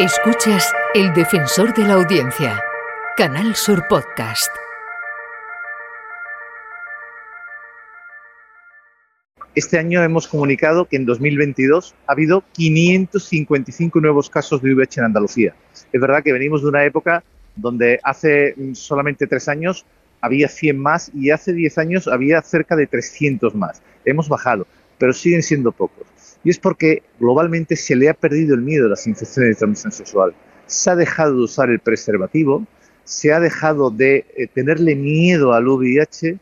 Escuchas El Defensor de la Audiencia, Canal Sur Podcast. Este año hemos comunicado que en 2022 ha habido 555 nuevos casos de VIH en Andalucía. Es verdad que venimos de una época donde hace solamente tres años había 100 más y hace 10 años había cerca de 300 más. Hemos bajado, pero siguen siendo pocos. Y es porque globalmente se le ha perdido el miedo a las infecciones de transmisión sexual. Se ha dejado de usar el preservativo, se ha dejado de eh, tenerle miedo al VIH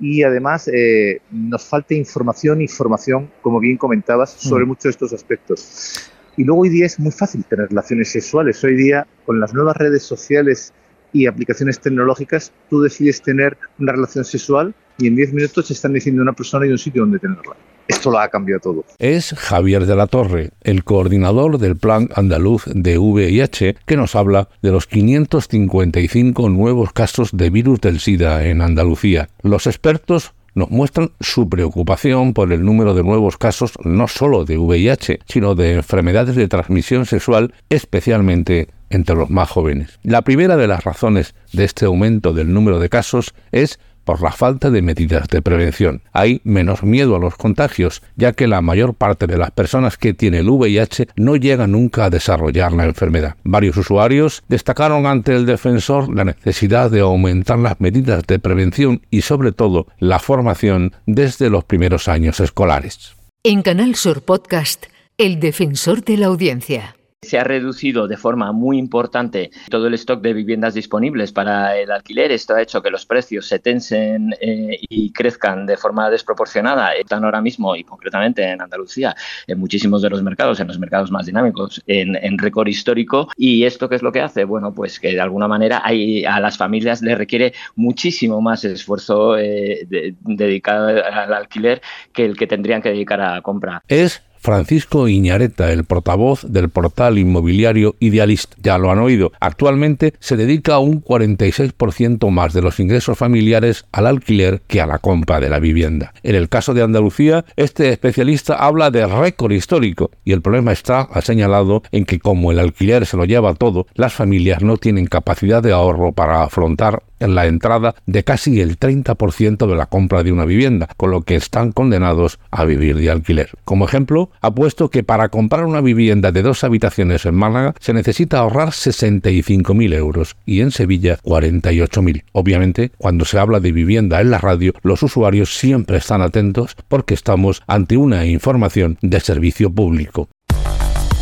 y además eh, nos falta información y formación, como bien comentabas, sobre mm. muchos de estos aspectos. Y luego hoy día es muy fácil tener relaciones sexuales. Hoy día, con las nuevas redes sociales y aplicaciones tecnológicas, tú decides tener una relación sexual y en 10 minutos te están diciendo una persona y un sitio donde tenerla. Esto lo ha cambiado todo. Es Javier de la Torre, el coordinador del Plan Andaluz de VIH, que nos habla de los 555 nuevos casos de virus del SIDA en Andalucía. Los expertos nos muestran su preocupación por el número de nuevos casos no solo de VIH, sino de enfermedades de transmisión sexual, especialmente entre los más jóvenes. La primera de las razones de este aumento del número de casos es por la falta de medidas de prevención. Hay menos miedo a los contagios, ya que la mayor parte de las personas que tienen el VIH no llegan nunca a desarrollar la enfermedad. Varios usuarios destacaron ante el defensor la necesidad de aumentar las medidas de prevención y sobre todo la formación desde los primeros años escolares. En Canal Sur Podcast, El Defensor de la Audiencia se ha reducido de forma muy importante todo el stock de viviendas disponibles para el alquiler. Esto ha hecho que los precios se tensen eh, y crezcan de forma desproporcionada. Están ahora mismo, y concretamente en Andalucía, en muchísimos de los mercados, en los mercados más dinámicos, en, récord histórico. ¿Y esto qué es lo que hace? Bueno, pues que de alguna manera a las familias les requiere muchísimo más esfuerzo eh, dedicado al alquiler que el que tendrían que dedicar a compra. Es Francisco Iñareta, el portavoz del portal inmobiliario Idealist. Ya lo han oído. Actualmente se dedica un 46% más de los ingresos familiares al alquiler que a la compra de la vivienda. En el caso de Andalucía, este especialista habla de récord histórico y el problema está, ha señalado, en que como el alquiler se lo lleva todo, las familias no tienen capacidad de ahorro para afrontar la entrada de casi el 30% de la compra de una vivienda, con lo que están condenados a vivir de alquiler. Como ejemplo, ha puesto que para comprar una vivienda de dos habitaciones en Málaga se necesita ahorrar 65.000 euros y en Sevilla 48.000. Obviamente, cuando se habla de vivienda en la radio, los usuarios siempre están atentos porque estamos ante una información de servicio público.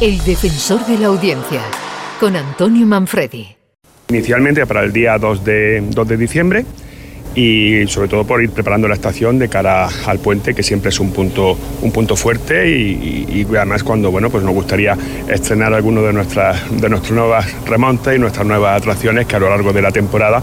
El defensor de la audiencia, con Antonio Manfredi. Inicialmente para el día 2 de, 2 de diciembre y sobre todo por ir preparando la estación de cara al puente que siempre es un punto un punto fuerte y, además cuando bueno pues nos gustaría estrenar algunos de nuestras de nuevas remontes y nuestras nuevas atracciones que a lo largo de la temporada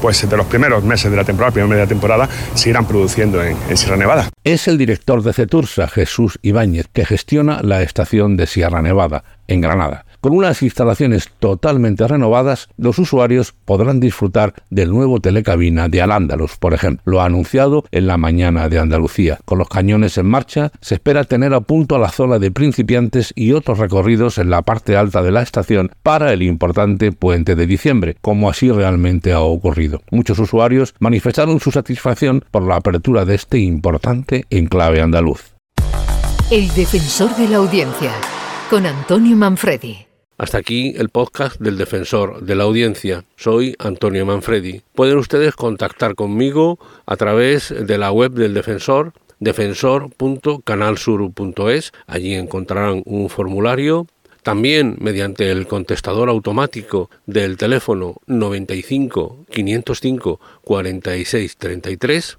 pues de los primeros meses de la temporada primera media temporada se irán produciendo en, en Sierra Nevada. Es el director de Cetursa Jesús Ibáñez que gestiona la estación de Sierra Nevada en Granada con unas instalaciones totalmente renovadas, los usuarios podrán disfrutar del nuevo telecabina de Al-Ándalus, por ejemplo. Lo ha anunciado en la mañana de Andalucía. Con los cañones en marcha, se espera tener a punto la zona de principiantes y otros recorridos en la parte alta de la estación para el importante puente de diciembre, como así realmente ha ocurrido. Muchos usuarios manifestaron su satisfacción por la apertura de este importante enclave andaluz. El defensor de la audiencia, con Antonio Manfredi. Hasta aquí el podcast del defensor de la audiencia. Soy Antonio Manfredi. Pueden ustedes contactar conmigo a través de la web del defensor defensor.canalsur.es. Allí encontrarán un formulario también mediante el contestador automático del teléfono 95 505 46 33